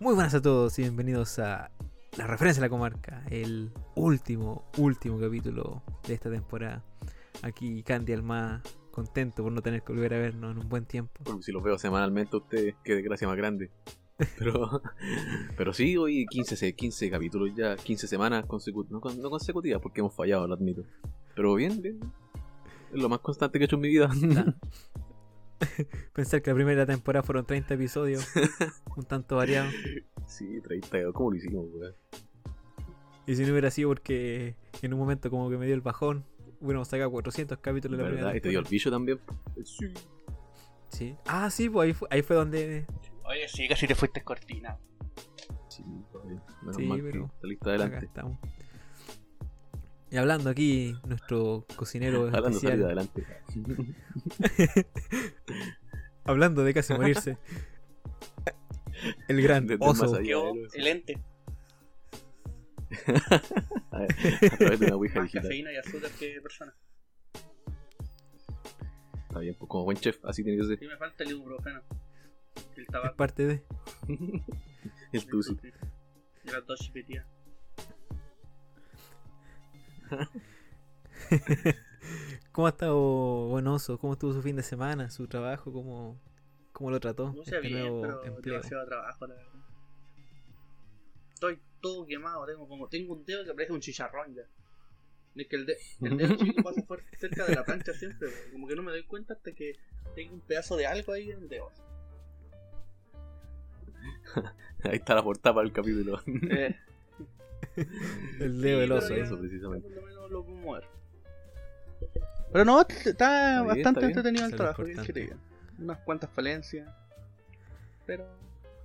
Muy buenas a todos y bienvenidos a La Referencia de la Comarca, el último, último capítulo de esta temporada. Aquí Candy Alma, contento por no tener que volver a vernos en un buen tiempo. Porque si los veo semanalmente a ustedes, qué desgracia más grande. Pero, pero sí, hoy 15, se- 15 capítulos ya, 15 semanas consecutivas, no, no consecutivas porque hemos fallado, lo admito. Pero bien, bien. Es lo más constante que he hecho en mi vida. Pensar que la primera temporada fueron 30 episodios, un tanto variados. sí, 30, ¿cómo lo hicimos, weón? Y si no hubiera sido porque en un momento como que me dio el bajón, hubiéramos sacado 400 capítulos de la ¿Verdad? primera Y te dio el bicho también. Sí. Sí. Ah, sí, pues ahí fue, ahí fue donde... Oye, sí, casi te fuiste cortina. Sí, todavía. Menos Sí, mal pero que saliste Acá adelante. estamos. Y hablando aquí, nuestro cocinero Hablando de especial, adelante. hablando de casi morirse. El gran Desde el más oso. allá. Yo, pero sí. el ente. A, ver, a través de una ouija Más digital. cafeína y azúcar que persona. Está bien, pues como buen chef, así tiene que ser. Sí, me falta el ibuprofeno. El Es tabaco. parte de. El tusi. Y las dos chipetías. ¿Cómo ha estado buen oso? ¿Cómo estuvo su fin de semana? ¿Su trabajo? ¿Cómo, cómo lo trató? No sé este bien, nuevo pero empleo. demasiado trabajo, la verdad. Estoy todo quemado, tengo como tengo un dedo que parece un chicharrón ya. Es que el, de- el dedo chico pasa fuer- cerca de la plancha siempre, como que no me doy cuenta hasta que tengo un pedazo de algo ahí en el dedo. Ahí está la portada para el capítulo. Eh, El dedo del Sí, oso. Eso, precisamente. por lo menos lo puedo mover. Pero no, está bien, bastante está entretenido el es trabajo. Unas cuantas falencias. Pero,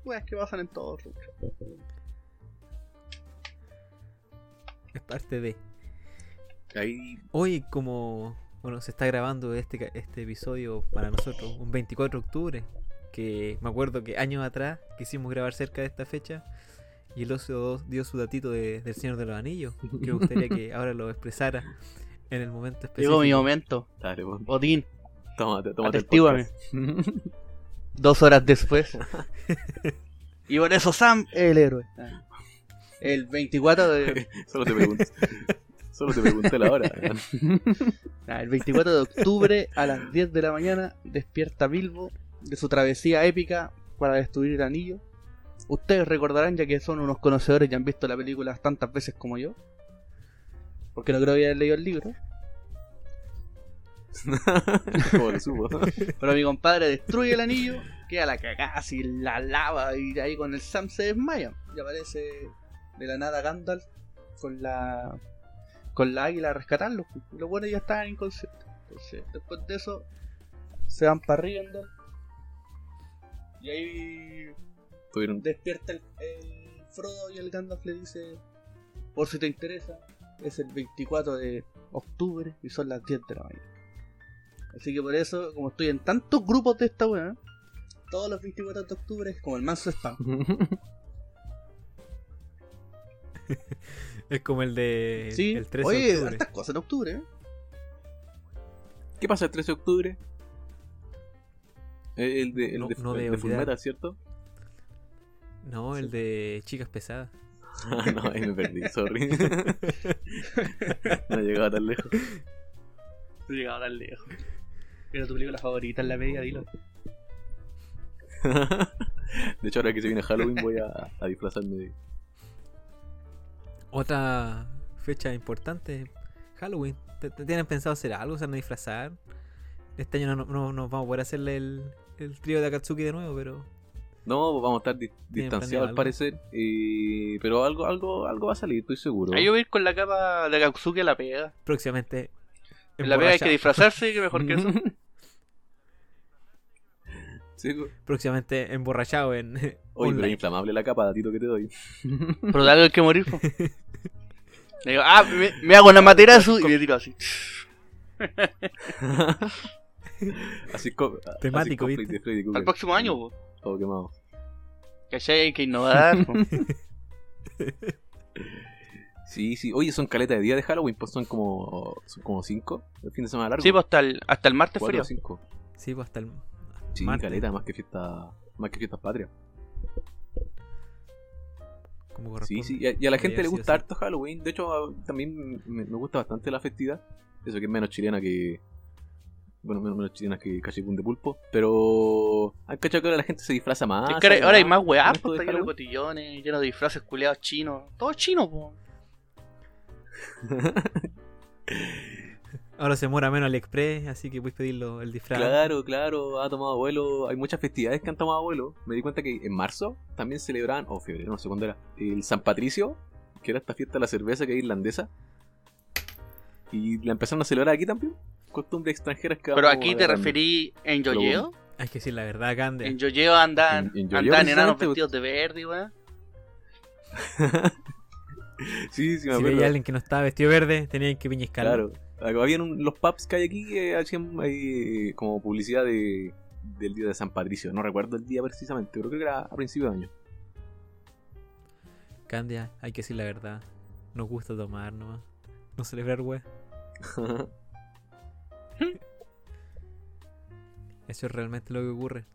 weas que pasan en todos. Es parte de. Ahí Hoy, como bueno, se está grabando este, este episodio para nosotros, un 24 de octubre, que me acuerdo que años atrás quisimos grabar cerca de esta fecha y el oso dio su datito de- del Señor de los Anillos, que me gustaría que ahora lo expresara en el momento específico. Llegó mi momento. Dale, pues. Odín, Tómate, tómate Atestíguame. dos horas después. y por eso Sam es el héroe. El 24 de, Solo te pregunté. Solo te pregunté la hora. ah, el 24 de octubre a las 10 de la mañana despierta Bilbo de su travesía épica para destruir el anillo. Ustedes recordarán ya que son unos conocedores y han visto la película tantas veces como yo. Porque no creo que hayan leído el libro. Como lo supo. Pero mi compadre destruye el anillo, queda la cagada así, la lava y ahí con el Sam se desmaya. Y aparece de la nada Gandalf con la con la águila a rescatarlo. Y los buenos ya estaban inconscientes. Entonces, después de eso, se van para Rivendell. Y ahí Tuvieron despierta el, el Frodo y el Gandalf le dice, por si te interesa, es el 24 de octubre y son las 10 de la mañana. Así que por eso, como estoy en tantos grupos de esta weá, todos los 24 de octubre es como el manso spam. Es como el de sí, el 13 oye, de octubre. hartas cosas en octubre, ¿eh? ¿Qué pasa el 13 de octubre? El de, el No- de, no el de. Fullmetal, ¿cierto? No, el de chicas pesadas. Ah, no, ahí me perdí, sorry. no llegaba tan lejos. No llegaba tan lejos. Era tu película favorita en la media, dilo. De hecho, ahora que se viene Halloween voy a, a disfrazarme de... Otra fecha importante, Halloween. ¿Te- te ¿Tienen pensado hacer algo? ¿Se van a disfrazar? Este año no, no, no vamos a poder hacerle el, el trío de Akatsuki de nuevo, pero No, vamos a estar di- ¿Tienen distanciados al parecer. pero algo, algo, algo va a salir, estoy seguro. Ahí yo voy a ir con la capa de Akatsuki a la pega. próximamente. En la pega hay que disfrazarse, que mejor que eso. Sí. Próximamente emborrachado en. Oye, pero es inflamable la capa, datito que te doy. Pero de algo hay que morir. Le digo, ah, me, me hago una materazo y me tiro así. así co Temático, así ¿viste? Al próximo año, po. Todo quemado. ¿Cachai? Hay que innovar. Sí, sí. Oye, son caletas de día de Halloween, pues son como, son como cinco. El fin de semana largo. Sí, pues hasta el, hasta el martes Cuatro frío. o cinco. Sí, pues hasta el. Sí, martes. caleta, más que fiesta, más que fiestas patrias. como Sí, sí, y a, y a la gente le gusta harto Halloween. De hecho, a- también me, me gusta bastante la festividad. Eso que es menos chilena que. Bueno, menos, menos chilena que Cachipún de Pulpo. Pero. ¿Han cachado que ahora la gente se disfraza más? Es que ahora, hay más weá, pues, de está lleno de cotillones, lleno de disfraces culiados chinos. Todo chino, po. Ahora se muera menos AliExpress, así que puedes pedirlo el disfraz. Claro, claro, ha tomado vuelo. Hay muchas festividades que han tomado vuelo. Me di cuenta que en marzo también celebraban, o febrero, no sé cuándo era, el San Patricio, que era esta fiesta de la cerveza que es irlandesa. Y la empezaron a celebrar aquí también. Costumbres extranjeras que Pero aquí te referí en Yoyeo. Hay que decir la verdad, Candia. En Yoyeo andan, En- en Yoyeo, andan enanos vestidos de verde, weón. Sí, sí, me Si acuerdo. veía a alguien que no estaba vestido verde, tenían que piñiscarlo. Claro. Habían un- los pubs que hay aquí que hacían ahí como publicidad de, del día de San Patricio. No recuerdo el día precisamente, pero creo que era a principio de año. Candia, hay que decir la verdad. Nos gusta tomar nomás. No celebrar, wey. Eso es realmente lo que ocurre.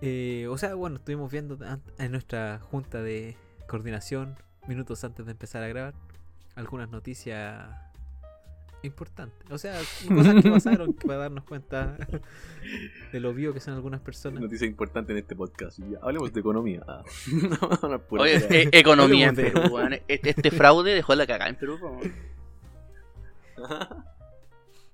Eh, o sea, bueno, estuvimos viendo en nuestra junta de coordinación, minutos antes de empezar a grabar, algunas noticias importantes. O sea, cosas que pasaron para darnos cuenta de lo obvio que son algunas personas. Noticia importante en este podcast. Ya, hablemos de economía. Ah. No, no pura Oye, eh, economía en Perú, weón. Este, este fraude dejó la cagada en Perú.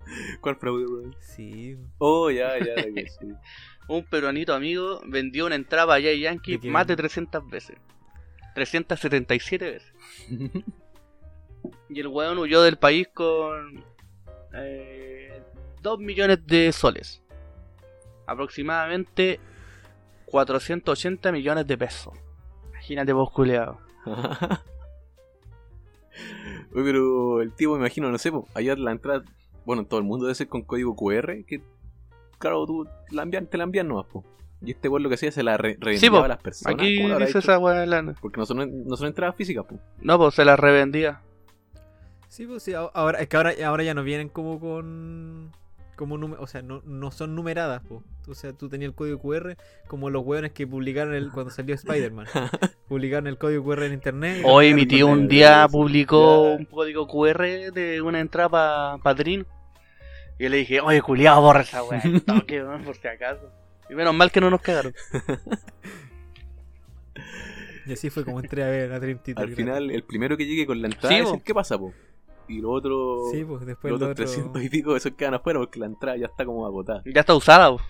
¿Cuál fraude, weón? Sí, Oh, ya, ya, que sí. Un peruanito amigo vendió una entrada a Jay Yankee ¿De más de 300 veces. 377 veces. Y el weón huyó del país con eh, 2 millones de soles. Aproximadamente 480 millones de pesos. Imagínate vos, culeado. Pero el tipo, me imagino, no sé, po, allá la entrada, bueno, en todo el mundo debe ser con código QR, que claro, tú la envían, te la envían nomás, po. Y este weón lo que hacía se la re revendía Sí, a las personas. Aquí ¿Cómo lo habrá dice hecho? esa weá. la- Porque no son, no son entradas físicas, po. No, pues se la revendía. Sí, pues sí, ahora, es que ahora, ahora ya no vienen como con. Como nume- o sea, no, no son numeradas, po. O sea, tú tenías el código QR como los hueones que publicaron el, cuando salió Spider-Man. publicaron el código QR en internet. Hoy mi tío un día publicó un código QR de una entrada para Padrino. Y yo le dije, oye, culiado, borra esa weá. toque, weón, por si acaso. Y menos mal que no nos cagaron. Y así fue como entré a ver a Dream Theater Al final, el primero que llegue con la entrada Sí, es po. el que pasa, po. Y los otros, Sí, pues después los lo otros otro... 300 y pico, esos quedan afuera porque la entrada ya está como agotada. Ya está usada, po.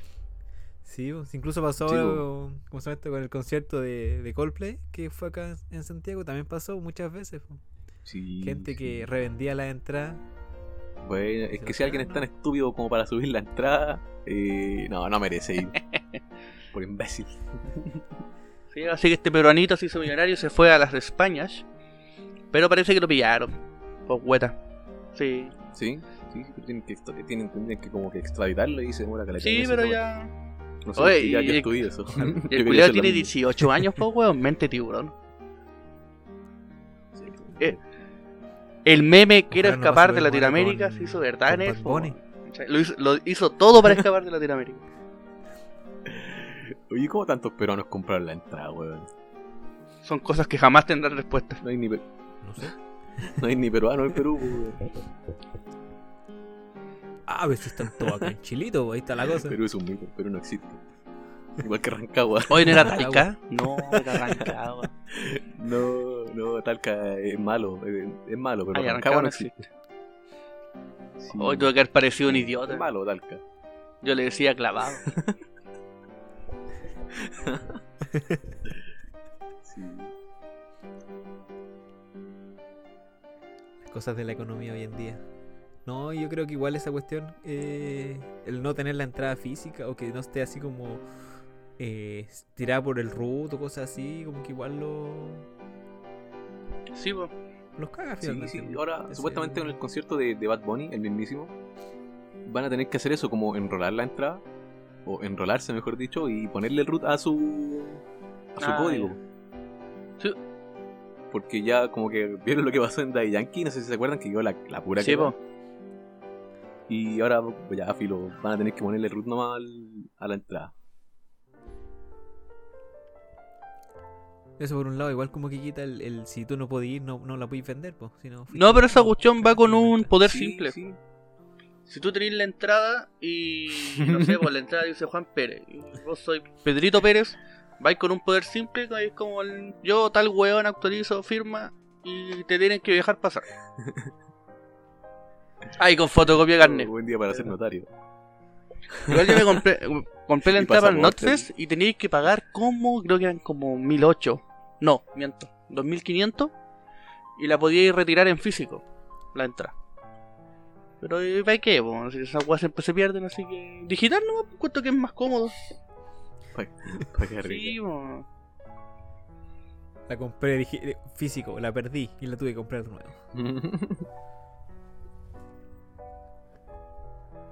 Sí, pues, incluso pasó Sí, ¿cómo se llama esto? con el concierto de, de Coldplay que fue acá en Santiago. También pasó muchas veces. Sí, Gente sí. que revendía la entrada. Bueno, es que si alguien es tan estúpido como para subir la entrada, eh, no, no merece ir. Por imbécil. Sí, así que este peruanito se hizo millonario y se fue a las Españas. Pero parece que lo pillaron. Por hueta. Sí. Sí, sí, pero tienen que, tienen, tendrían que como que extraditarlo y se demora caleta. Sí, pero ya. No sé, Oye, ya y- que y- estudié eso. El culiado tiene mismo. 18 años, pues, weón. Mente tiburón. Eh, El meme Quiero Ojalá no escapar de Latinoamérica con- se hizo verdad en eso. Lo hizo, lo hizo todo para escapar de Latinoamérica. Oye, ¿cómo tantos peruanos compraron la entrada, weón? Son cosas que jamás tendrán respuesta. No hay ni, pe- No sé. no hay ni peruano en Perú, weón. Ah, pero si están todos acá en Chilito, ahí está la cosa. Perú es un mito, Perú no existe. Igual que Rancagua. Hoy no era Talca. No, era Rancagua. No, no, Talca es malo, es, es malo, pero Ay, Rancagua Rancagua no existe. Sí. Hoy tuve que haber parecido un Es idiota. malo, Talca. Yo le decía clavado. Sí. Cosas de la economía hoy en día. No, yo creo que igual esa cuestión, eh, el no tener la entrada física o que no esté así como eh, tirada por el root o cosas así, como que igual lo, Sí, pues. los caga finalmente. sí, ahora supuestamente con el concierto de, de Bad Bunny, el mismísimo, van a tener que hacer eso, como enrolar la entrada, o enrolarse mejor dicho, y ponerle el root a su, a su Ah, código. Sí. Porque ya como que vieron lo que pasó en Daddy Yankee, no sé si se acuerdan que quedó la, la pura Sí, po. Y ahora pues ya, filo, van a tener que ponerle root nomás al- a la entrada. Eso por un lado, igual como que quita el, el si tú no podías ir, no, no la podéis vender, pues. Si no, No, pero esa cuestión va con un poder Sí, simple. sí. Si tú tenés la entrada y no sé, pues la entrada dice Juan Pérez, y vos soy Pedrito Pérez, vais con un poder simple, que es como el, yo tal weón actualizo, firma y te tienen que dejar pasar. Ahí con fotocopia de carnet. Buen día para ser notario. Igual yo me compré, compré la entrada al pasaporte. Notfest y teníais que pagar como, creo que eran como 1008. No, miento, 2500 y la podíais retirar en físico, la entrada. Pero eh, ¿para qué? po? Si esas weas siempre se pierden, así que. Digital no, me cuento que es más cómodo. Para que Sí, po. La compré digi- eh, físico, la perdí y la tuve que comprar de nuevo.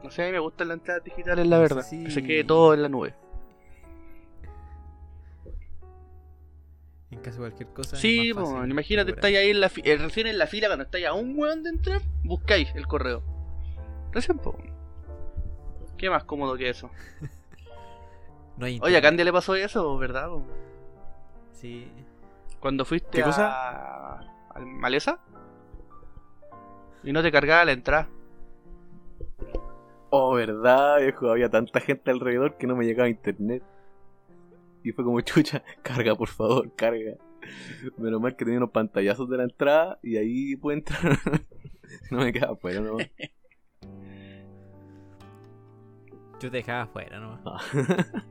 No sé, a mí me gustan las entradas digitales, la verdad. Que se quede todo en la nube. De cualquier cosa. es Sí, más po, fácil imagínate, estáis ahí en la eh, recién en la fila cuando estáis a un weón de entrar, buscáis el correo. Recién, po. ¿Qué más cómodo que eso? No hay Oye, a. Candia le pasó eso, ¿verdad? po? Sí. Cuando fuiste ¿Qué a... cosa? Maleza y no te cargaba la entrada. Oh, verdad, viejo. Había tanta gente alrededor que no me llegaba internet. Y fue como chucha, carga por favor, carga. Menos mal que tenía unos pantallazos de la entrada y ahí pude entrar. no me quedaba afuera, ¿no? Yo te dejaba afuera, ¿no? Ah.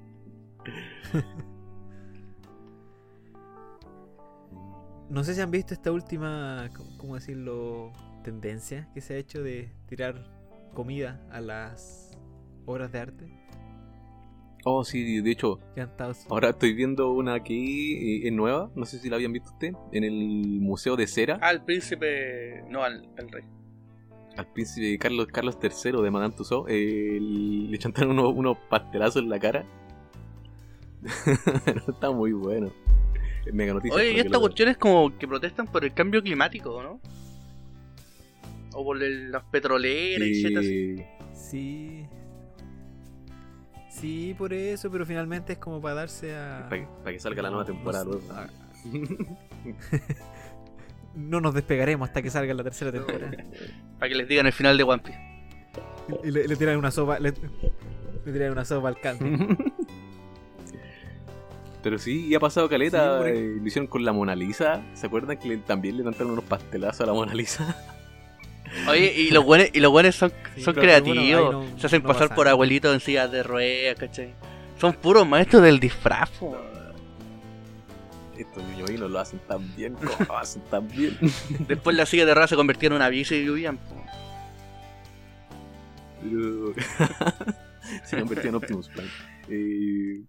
No sé si han visto esta última, ¿cómo- ¿cómo decirlo? Tendencia que se ha hecho de tirar comida a las obras de arte. Oh, sí, de hecho, Que han estado... ahora estoy viendo una aquí, eh, es nueva, no sé si la habían visto usted, en el Museo de Cera, Al príncipe. No, al, al rey. al príncipe Carlos Carlos III de Madame Tussauds, eh, le chantaron unos, unos pastelazos en la cara. Pero está muy bueno. Mega noticia. Oye, y esta cuestión es como que protestan por el cambio climático, ¿no? O por el- las petroleras y shit así. Eh, Sí. Sí, por eso, pero finalmente es como para darse a... para, que, para que salga la nueva temporada. no No nos despegaremos hasta que salga la tercera temporada. Para que les digan el final de One Piece. Y le, le tiran una sopa... Le, le tiran una sopa al canto. Pero sí, y ha pasado caleta. Sí, eh, lo hicieron con la Mona Lisa. ¿Se acuerdan que le- también le lanzaron unos pastelazos a la Mona Lisa? Oye, y los buenos, y los buenos son, Sí, son bueno, creativos. no- Se hacen no pasar pasa por abuelitos en sillas de ruedas, ¿cachai? Son puros maestros del disfraz. Estos niños lo hacen tan bien. ¿Cómo lo hacen tan bien? Después la silla de ruedas se convirtió en una bici y vivían, se convirtió en Optimus Prime. Eh,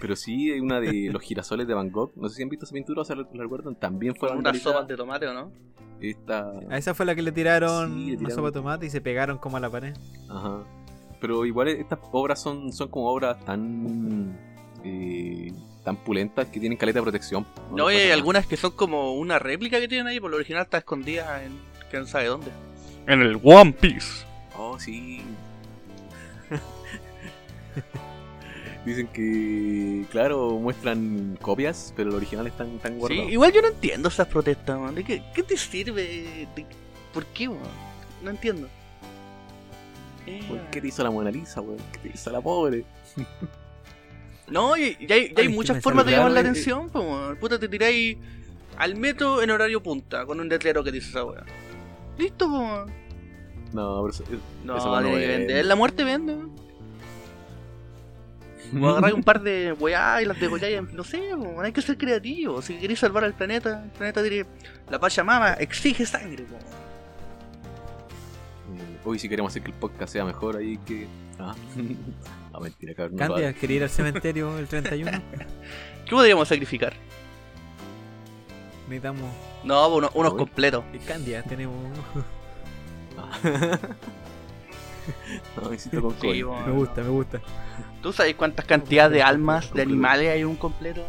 pero sí, hay una de los girasoles de Van Gogh. No sé si han visto esa pintura o se la la recuerdan. También fue Con unas sopas de tomate, ¿o no? Esta... A esa fue la que le tiraron Sí, le una sopa de tomate y se pegaron como a la pared. Ajá. Pero igual estas obras son, son como obras tan eh, tan pulentas que tienen caleta de protección. No, y hay nada. algunas que son como una réplica que tienen ahí, por lo original está escondida en quién sabe dónde. En el One Piece. Oh, sí. Dicen que, claro, muestran copias, pero el original están tan Sí, guardado. igual yo no entiendo esas protestas, man. ¿De qué, qué te sirve? ¿De- ¿Por qué, man? No entiendo. Eh, ¿Qué te hizo la Mona Lisa, weón? ¿Qué te hizo la pobre? No, y, y hay, y hay Ay, muchas formas de llamar la eh, atención, po, man. Puta, te tiráis al metro en horario punta con un letrero que dice esa weá. Listo, po, man. No, pero eso- No, Eso no de vende. La muerte vende, man. O un par de weá y las degolláis, no sé, po, hay que ser creativo. Si queréis salvar al planeta, el planeta diré, la Pachamama exige sangre, po. Hoy si queremos hacer que el podcast sea mejor ahí que... Ah, ah mentira, cabrón. no Candia, quería ir al cementerio el 31. ¿Qué podríamos sacrificar? Necesitamos. No, uno- unos completos. Candia, tenemos. Ah. no, me con Sí, gusta, me gusta. ¿Tú sabes cuántas cantidades de almas de animales hay en un completo?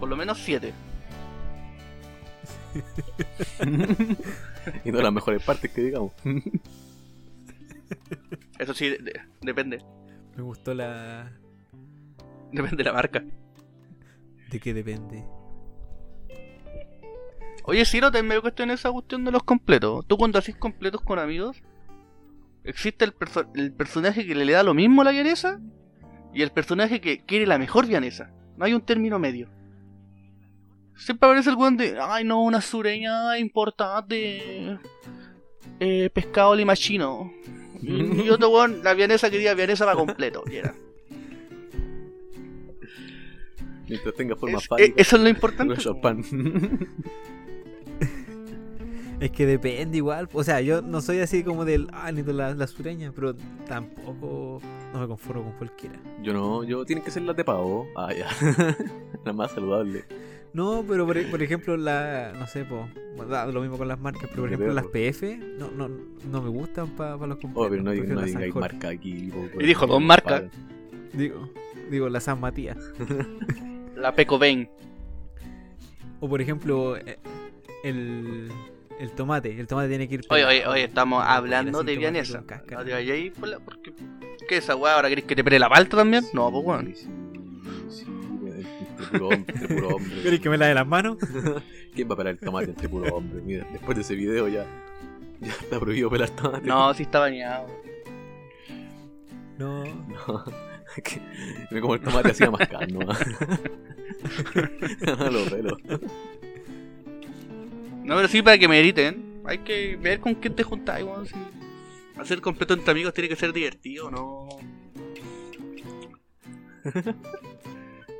Por lo menos siete. y todas las mejores partes que digamos. Eso sí, de- de- depende. Me gustó la. Depende de la marca. ¿De qué depende? Oye, Ciro, también me cuestión esa cuestión de los completos. ¿Tú cuando haces completos con amigos, existe el, perso- el personaje que le da lo mismo a la vienesa y el personaje que quiere la mejor vienesa? No hay un término medio. Siempre aparece el weón de, ay no, una sureña importante, eh, pescado limachino. Y, otro weón, la vienesa quería vienesa para completo. Y era. Mientras tenga forma Es- eh, eso es lo importante. Pan. Es que depende igual. O sea, yo no soy así como del. Ah, ni de la, la sureña, pero tampoco no me conformo con cualquiera. Yo no, yo tienen que ser las de pavo. Ah, ya. la más saludable. No, pero por, por ejemplo, la. No sé, po, lo mismo con las marcas, pero por ejemplo, las. PF no, no, no me gustan para los completos. Oh, pero no, Jorge. marca aquí. po, Y dijo dos marcas. Digo, digo, la San Matías. La Peco Ben. O por ejemplo, eh, el, el tomate. El tomate tiene que ir. Oye, oye, oye, estamos No hablando de cáscara. No te vayas ahí por la- porque. ¿Qué es esa weá? ¿Ahora querés que te pere la palta también? No, pues weón. Sí, sí, entre puro hombre, entre puro hombre. ¿Querés que me la de las manos? ¿Quién va a pelar el tomate entre puro hombre? Mira, después de ese video ya, ya está prohibido pelar tomate. No, sí está bañado. No. No, que me como el tomate así a mascar nomás. no lo pelo. No, pero sí para que mediten. Hay que ver con quién te juntas, weón. sí. Hacer completo entre amigos tiene que ser divertido, ¿no?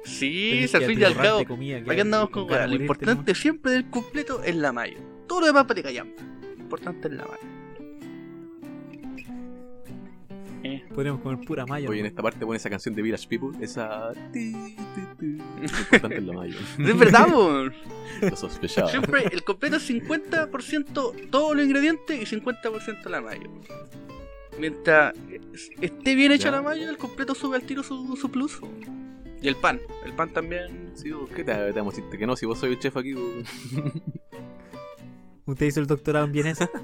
Sí, al que fin y al cabo. comida, que Aquí andamos con Lo importante siempre del completo es la mayo. Todo lo demás para te callan. Lo importante es la mayo. Eh. Podríamos comer pura mayo. Oye, en esta parte pone esa canción de Village People, esa... Lo importante es la mayo. Es verdad, weón. Lo sospechaba. Siempre el completo es 50% todos los ingredientes y 50% la mayo. Mientras esté bien hecha Ya. la mayo, el completo sube al tiro su, su plus. Y el pan, el pan también. Sí, vos, ¿qué te, te vamos a decirte que no? Si vos soy el chef aquí, vos- ¿Usted hizo el doctorado en vienesa?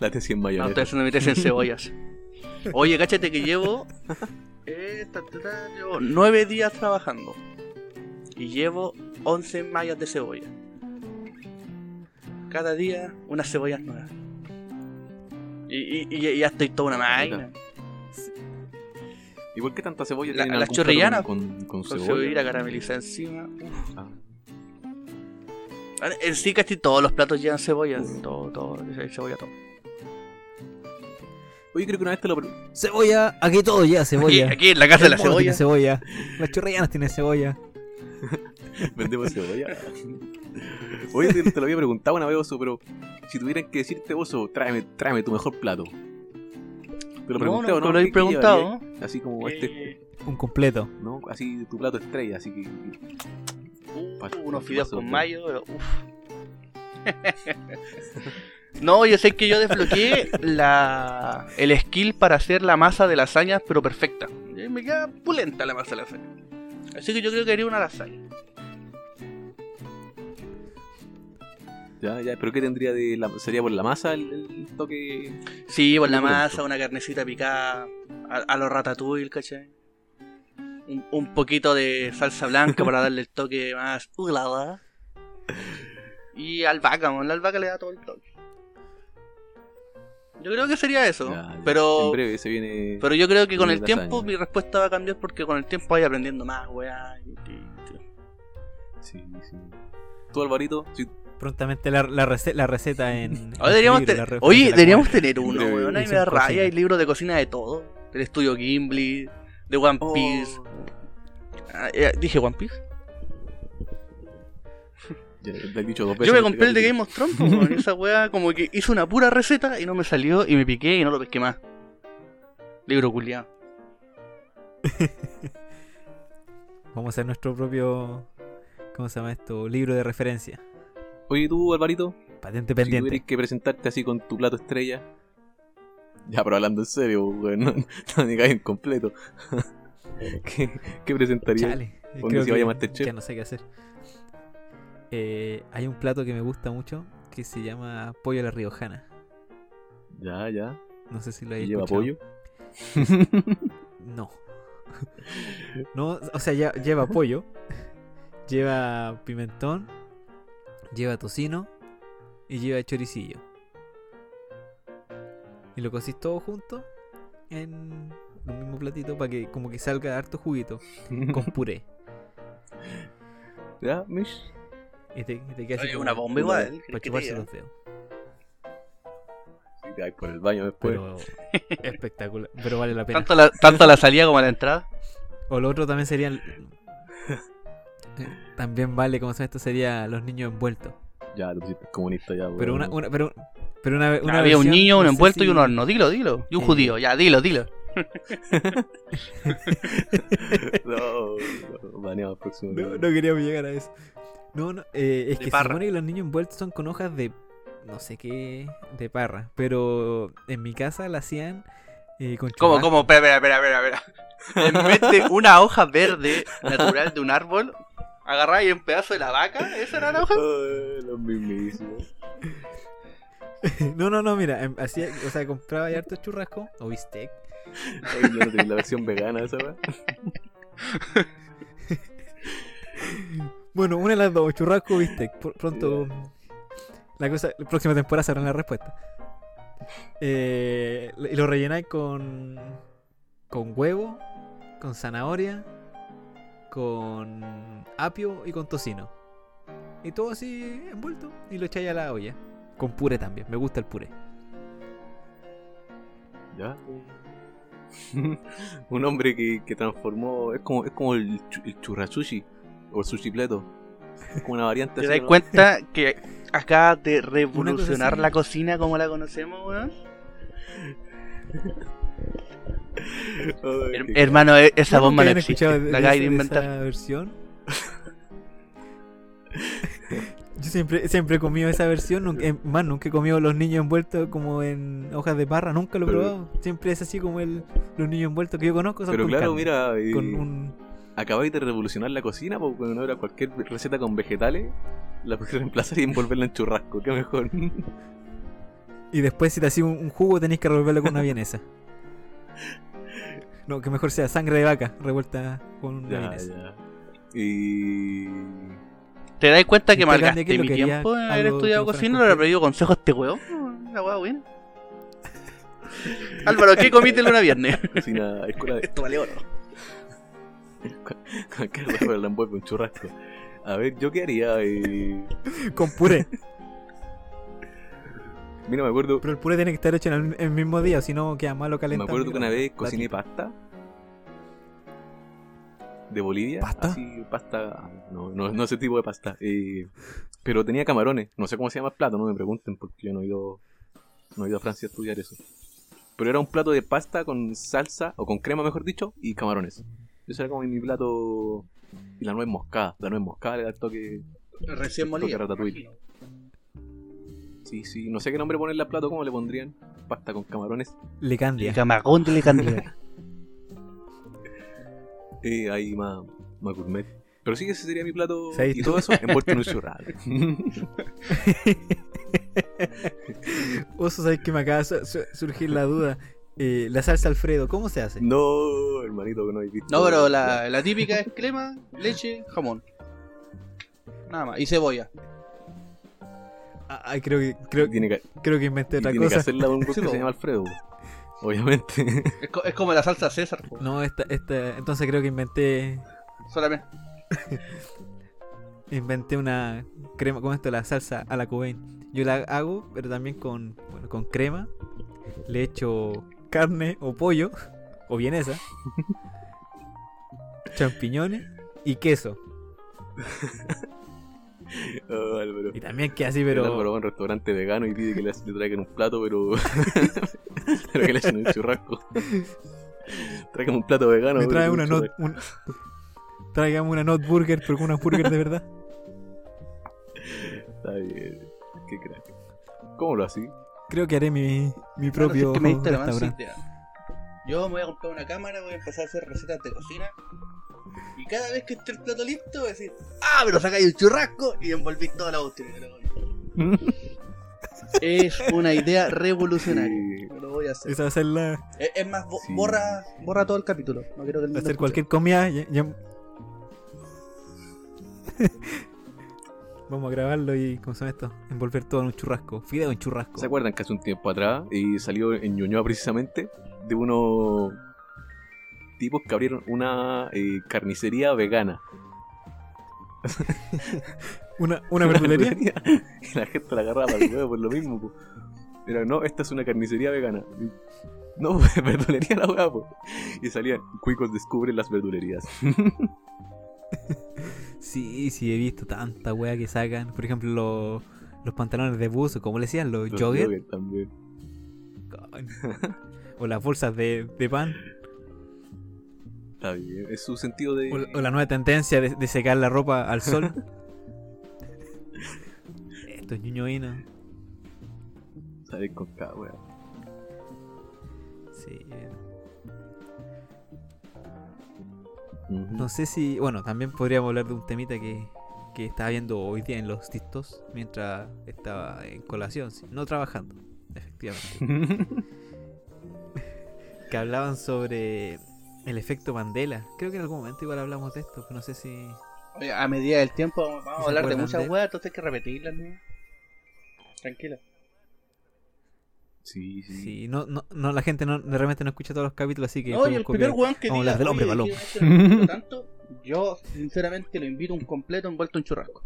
la tesis en No, mayonesa. ustedes no metes en cebollas. Oye, cáchate que llevo. eh, ta, ta, ta, llevo 9 días trabajando. Y llevo 11 mallas de cebolla. Cada día unas cebollas nuevas. Y, y- y ya estoy toda una máquina. ¿Y por qué tanta cebolla? La- ¿Tienen las chorrillanas, Con, con, con Con cebolla. caramelizada encima. Uf. Ah. En sí casi todos los platos llevan cebolla. Todo, todo, hay cebolla todo. Oye, creo que una vez te lo... Cebolla, aquí todo ya, Aquí, cebolla. aquí en la casa de la cebolla. tiene cebolla. Las chorrillanas tienen cebolla. Vendemos cebolla. Oye, te, te lo había preguntado una vez, Oso, pero si tuvieran que decirte, Oso, tráeme, tráeme tu mejor plato. Te lo No, pregunté, no, ¿o no? me lo habéis ¿Qué- qué preguntado. Así como este, Un completo. ¿no? Así tu plato estrella, así que... uh, unos fideos con mayo, pero uf. No, yo sé que yo desbloqueé la, el skill para hacer la masa de lasañas, pero perfecta. Y Me queda pulenta la masa de lasaña. Así que yo creo que haría una lasaña. Ya, ya, pero ¿qué tendría de la... ¿Sería por la masa el, el toque? Sí, por la masa, una carnecita picada a, a los ratatouille, ¿cachai? Un, un poquito de salsa blanca para darle el toque más ulada. Y albahaca, mon, la albahaca le da todo el toque. Yo creo que sería eso, Ya, ya. pero En breve se viene... pero yo creo que con el tiempo mi respuesta va a cambiar porque con el tiempo voy aprendiendo más, weá. Sí, sí. ¿Tú, Alvarito? Sí, Prontamente la, la, rece- la receta en. Deberíamos ten- Oye, deberíamos tener uno, weón. Ahí me da rabia. cocina. Hay libros de cocina de todo. Del estudio Gimli, de One Oh, Piece. Ah, eh, Dije One Piece. ya, le he dicho dos veces Yo me compré el de. Game of Thrones, weón, esa weá como que hice una pura receta y no me salió y me piqué y no lo pesqué más. Libro culiado. Vamos a hacer nuestro propio. ¿Cómo se llama esto? Libro de referencia. Oye, tú, Alvarito, Patente si pendiente. tuvieras que presentarte así con tu plato estrella... Ya, pero hablando en serio, weón, no, no me completo. ¿Qué, qué presentarías? Chale. Creo se vaya que. Ya no sé qué hacer. Eh, hay un plato que me gusta mucho que se llama pollo a la riojana. Ya, ya. No sé si lo ¿Y habéis lleva pollo? No. no, o sea, ya, lleva pollo, lleva pimentón, lleva tocino y lleva choricillo. Y lo cocís todo junto en un mismo platito para que como que salga harto juguito con puré. ¿Ya, Mish? Y te, y te queda así Oye, como una bomba igual. para chuparse los dedos. Sí, te vas por el baño después. Pero espectacular. Pero vale la pena. Tanto la, tanto la salida como la entrada. O lo otro también sería. También vale, como se esto, sería los niños envueltos. Ya, pusiste comunista ya, Pero una, una, pero, pero una, una Había un niño, un no envuelto y un horno. Dilo, dilo. Y un Eh. judío. Ya, dilo, dilo. No, no, próximo. No, video. no queríamos llegar a eso. No, no, eh, es De que se parra. supone que los niños envueltos son con hojas de no sé qué, de parra. Pero en mi casa la hacían eh, con ¿Cómo, cómo? Espera, espera, espera, espera. En vez de una hoja verde natural de un árbol, agarráis un pedazo de la vaca. ¿Esa era la hoja? Los mismísimos. No, no, no, mira, em, hacía, o sea, compraba ahí harto churrasco o bistec. Ay, la versión vegana esa. Bueno, una de las dos, churrasco o bistec. Pr- pronto, la cosa, la próxima temporada sabrán la respuesta. Eh, y lo rellenáis con, con huevo, con zanahoria, con apio y con tocino. Y todo así envuelto y lo echáis a la olla. Con puré también, me gusta el puré. ¿Ya? Un hombre que, que transformó. Es como, es como el, chu- el churrasushi o el sushipleto. Es como una variante ¿Te das ¿no? cuenta que acaba de revolucionar la cocina como la conocemos, weón? Her- hermano, e- esa ¿Nunca bomba no existe. La de acabáis de inventar. versión? Yo siempre, siempre he comido esa versión, nunca, eh, más nunca he comido los niños envueltos como en hojas de parra, nunca lo he Pero- probado. Siempre es así como el, los niños envueltos que yo conozco. Son Pero con claro, carne, mira, Con un... acabáis de revolucionar la cocina, porque bueno, ahora cualquier receta con vegetales la puedes reemplazar y envolverla en churrasco, qué mejor. Y después si te hacía un, un jugo tenéis que revolverlo con una vienesa. No, que mejor sea sangre de vaca revuelta con una ya, vienesa. ya. Y. ¿Te das cuenta que ¿Y usted, Candy, malgasté qué lo mi quería? tiempo en haber ¿Algo estudiado que cocina? ¿Le he completo? pedido consejo a este weón? La weá, bien. Álvaro, ¿qué comiste el lunes viernes? Cocina, escuela de. Esto vale oro. Cualquier rato la envuelvo en churrasco. A ver, ¿yo qué haría? Eh... Con puré. Mira, me acuerdo. Pero el puré tiene que estar hecho en el, mismo día, si no queda malo Me calentado. acuerdo que una vez cociné pasta. De Bolivia. ¿Pasta? Así, pasta. No, no, no ese tipo de pasta. eh, pero tenía camarones. No sé cómo se llama el plato, no me pregunten porque yo no he ido, no he ido a Francia a estudiar eso. Pero era un plato de pasta con salsa, o con crema mejor dicho, y camarones. Eso era como mi plato. Y la nuez moscada. La nuez moscada le da el toque. Recién molida. Sí, sí. No sé qué nombre ponerle al plato, ¿cómo le pondrían? Pasta con camarones. Le camarón de Lecandía. Eh, ahí más, más gourmet. Pero sí que ese sería mi plato. Y todo eso envuelto en un churrasco. Oso, ¿sabes que me acaba de su- su- surgir la duda? Eh, la salsa Alfredo, ¿cómo se hace? no, hermanito, que no hay visto. No, pero la, la típica es crema, leche, jamón. Nada más. Y cebolla. Ah, Ay, creo que, creo, Tiene que, creo que inventé y otra tiene que cosa. hacerla un que se llama Alfredo. Obviamente. Es, co- es como la salsa César, po. No, esta, esta, entonces creo que inventé solamente. inventé una crema, ¿cómo esto? La salsa a la Cobain. Yo la hago, pero también con, bueno, con crema. Le echo carne o pollo, o vienesa, champiñones y queso. Oh, Álvaro. Y también que así, El Álvaro pero... va a un restaurante vegano y pide que le, le traigan un plato, pero. pero que le echen un churrasco. Traigan un plato vegano. Me pero trae una un not, un, tráigame una not burger, pero con una burger de verdad. Está bien. Qué crack. ¿Cómo lo así? Creo que haré mi, mi Claro, propio si es que me diste la mansa restaurante. Yo me voy a comprar una cámara, voy a empezar a hacer recetas de cocina. Y cada vez que esté el plato listo, voy a decir, ¡ah! Pero sacáis un churrasco y envolví toda la botella. Es una idea revolucionaria. Sí. Lo voy a hacer. Esa va a ser la, Es, es más, bo- Sí. borra, borra todo el capítulo. No quiero que el mundo hacer escuche. cualquier comida. ya- ya- Vamos a grabarlo y, ¿cómo se llama esto? Envolver todo en un churrasco. Fideo en churrasco. ¿Se acuerdan que hace un tiempo atrás y salió en Ñuñoa precisamente de unos tipos que abrieron una eh, carnicería vegana? Una, una verdulería. y la gente la agarraba al huevo por lo mismo. po. Era, no, esta es una carnicería vegana. Y, No, verdulería la hueá, po. Y salían, cuicos descubren las verdulerías. Sí, sí, he visto tanta wea que sacan. Por ejemplo, los, los pantalones de buzo, como le decían, los, Los jogger. jogger también. O las bolsas de, de pan. Está bien, es su sentido de... O, o la nueva tendencia de, de secar la ropa al sol. Estos ñuñoínos. Salir con cada wea. Sí. Ujú. No sé si. Bueno, también podríamos hablar de un temita que, que estaba viendo hoy día en los TikToks mientras estaba en colación, no trabajando, efectivamente. que hablaban sobre el efecto Mandela. Creo que en algún momento igual hablamos de esto, pero no sé si. Oye, a medida del tiempo vamos vamos ¿Se a hablar de muchas de- weas, entonces hay que repetirlas, ¿no? Tranquila. Sí, sí. si no, no, no, la gente no, de repente no escucha todos los capítulos, así que. Oye, podemos el primer weón que Vamos a diga, del hombre "Oye, balón". no tanto, yo sinceramente lo invito un completo envuelto en churrasco.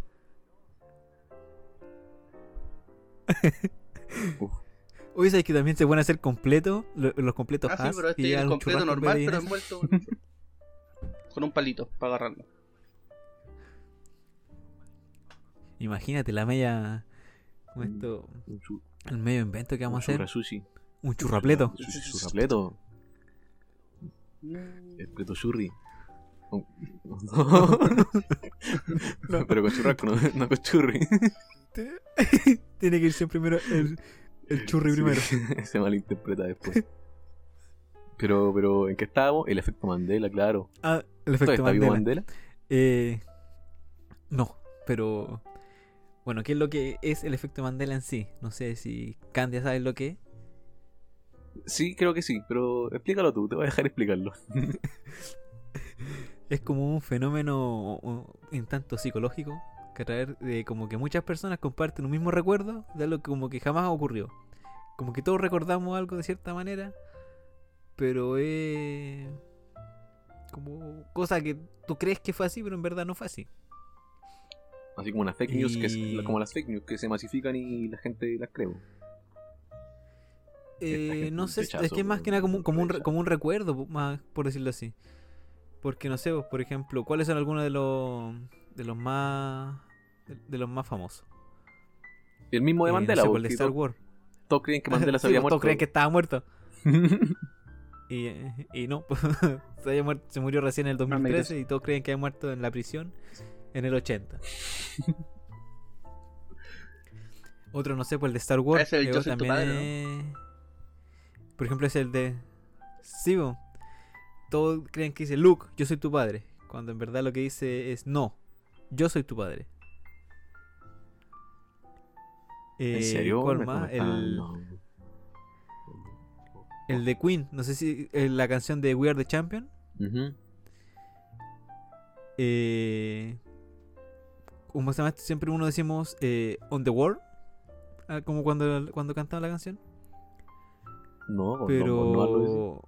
Oye, ¿sabes que también se pueden hacer completos? Lo- Los completos Ah, sí, Hass, pero y este es llevan el un completo normal, pero envuelto con un palito para agarrarlo. Imagínate la media. como esto, Un el medio invento que vamos a un hacer. sushi. Un churrapleto. Su- Churrapleto. El pleto churri. Oh, no. Pero con churrasco, no, no con churri. Tiene que ir siempre primero el, el churri Sí, primero. Se malinterpreta después. Pero, pero, ¿en qué estábamos? El efecto Mandela, claro. Ah, el ¿Todavía efecto está vivo Mandela. Mandela? Eh, no, pero. Bueno, ¿qué es lo que es el efecto Mandela en sí? No sé si Candia sabe lo que es. Sí, creo que sí, pero explícalo tú, te voy a dejar explicarlo. Es como un fenómeno un tanto psicológico que a través de como que muchas personas comparten un mismo recuerdo de algo que como que jamás ocurrió. Como que todos recordamos algo de cierta manera, pero es como cosa que tú crees que fue así, pero en verdad no fue así. Así como una fake news, que es, como las fake news que se masifican y la gente las cree. Eh, no sé, rechazo, es que es más que nada como, un- como, un, como un recuerdo, más por decirlo así. Porque no sé, por ejemplo, ¿cuáles son algunos de los de los más de, de los más famosos? El mismo de Eh, no Mandela, sé, pues, el de Star Wars. Todos creen que Mandela se Sí, había pues, muerto. Todos creen que estaba muerto. Y, y no, se, había muerto- se murió recién en el Más me 2013 y todos creen que había muerto en la prisión en el 80. Otro, no sé, pues el de Star Wars. Ese es el también padre, Por ejemplo, es el de... Sí, todos creen que dice Luke, yo soy tu padre. Cuando en verdad lo que dice es no, yo soy tu padre. ¿En Eh, serio? El, no. el de Queen, no sé si eh, la canción de We Are the Champion. Eh, como se llama esto? siempre uno decimos eh, On the World, ah, como cuando, cuando cantaba la canción. No, Pero. No dice.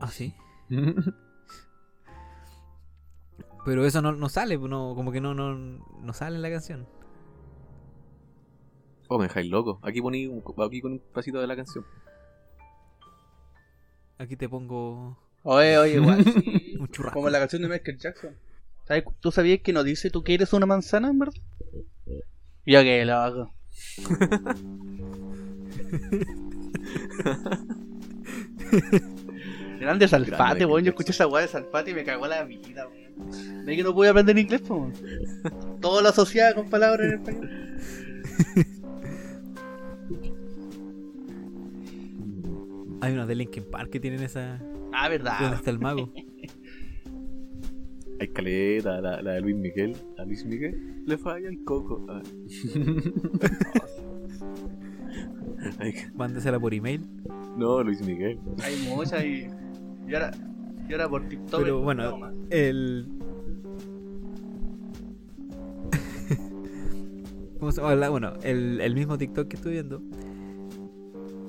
Ah, sí. Pero eso no, no sale, no, como que no, no, no sale en la canción. Oh, me dejáis loco. Aquí poní un, aquí con un pasito de la canción. Aquí te pongo Oye, oye, igual. sí. un churrasco. Como la canción de Michael Jackson. ¿Sabes? ¿Tú sabías que no dice tú quieres una manzana, en verdad? Yo que lo hago. Grande Salfate, weón. Yo escuché esa weá de Salfate y me cagó la vida, weón. ¿Ves que no pude aprender inglés, po? weón? Todo lo asociaba con palabras en español. Hay unos de Linkin Park que tienen esa. Ah, ¿Dónde verdad. está el mago? Hay caleta, la, la de Luis Miguel. A Luis Miguel le falla el coco. Ah. Mándesela por email. no, Luis Miguel. Hay muchas y. Y ahora, y ahora por TikTok. Pero no bueno, el. ¿cómo se llama? Bueno, el, el mismo TikTok que estoy viendo.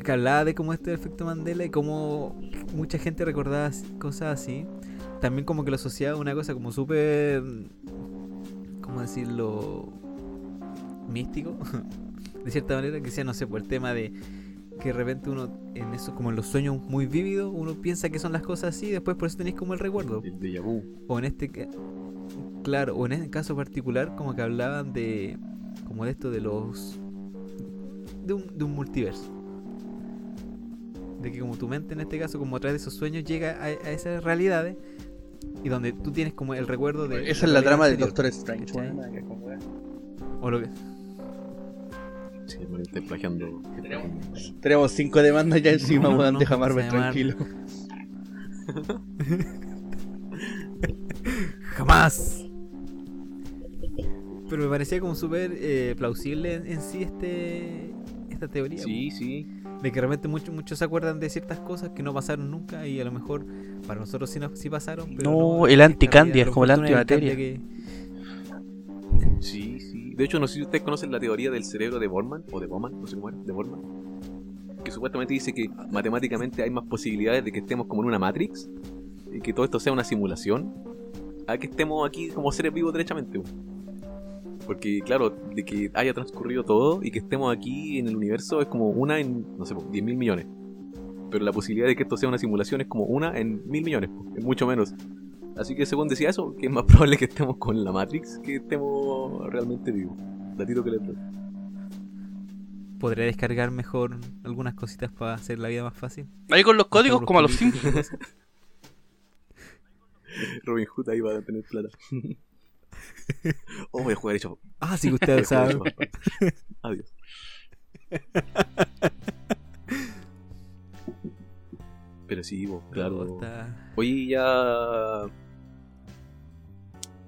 Que hablaba de cómo este efecto Mandela y cómo mucha gente recordaba as- cosas así. También como que lo asociaba a una cosa como súper. ¿Cómo decirlo? Místico. de cierta manera, que decía, no sé, por el tema de que de repente uno, en eso, como en los sueños muy vívidos, uno piensa que son las cosas así y después por eso tenéis como el recuerdo. El déjà vu. O en este claro, o en este caso particular como que hablaban de como de esto de los de un, de un multiverso. De que como tu mente en este caso como a través de esos sueños llega a, a esas realidades y donde tú tienes como el recuerdo de Esa es la trama de anterior, Doctor Strange. O lo que Sí, bueno, estoy plagiando. Tenemos cinco demandas ya encima, No, no, weón. no, Deja Marvel tranquilo. jamás. Pero me parecía como súper eh, plausible en, en sí este esta teoría. Sí, sí. De que realmente muchos muchos se acuerdan de ciertas cosas que no pasaron nunca y a lo mejor para nosotros sí, nos- sí pasaron. Pero No, no, el anticandia, es como la no antimateria. Que- Sí, sí. De hecho, no sé si ustedes conocen la teoría del cerebro de Borman o de Bowman, no sé cómo era, de Borman. Que supuestamente dice que matemáticamente hay más posibilidades de que estemos como en una Matrix y que todo esto sea una simulación a que estemos aquí como seres vivos derechamente. Porque, claro, de que haya transcurrido todo y que estemos aquí en el universo es como una en, no sé, 10 mil millones. Pero la posibilidad de que esto sea una simulación es como una en mil millones, es mucho menos. Así que según decía eso, que es más probable que estemos con la Matrix que estemos realmente vivos. Datito que les doy. podría descargar mejor algunas cositas para hacer la vida más fácil. Ahí con los códigos, como a los. Sims. Robin Hood ahí va a tener plata. oh, voy a jugar hecho. Ah, sí que ustedes a saben. Adiós. Pero sí, vos, claro. Oye, ya.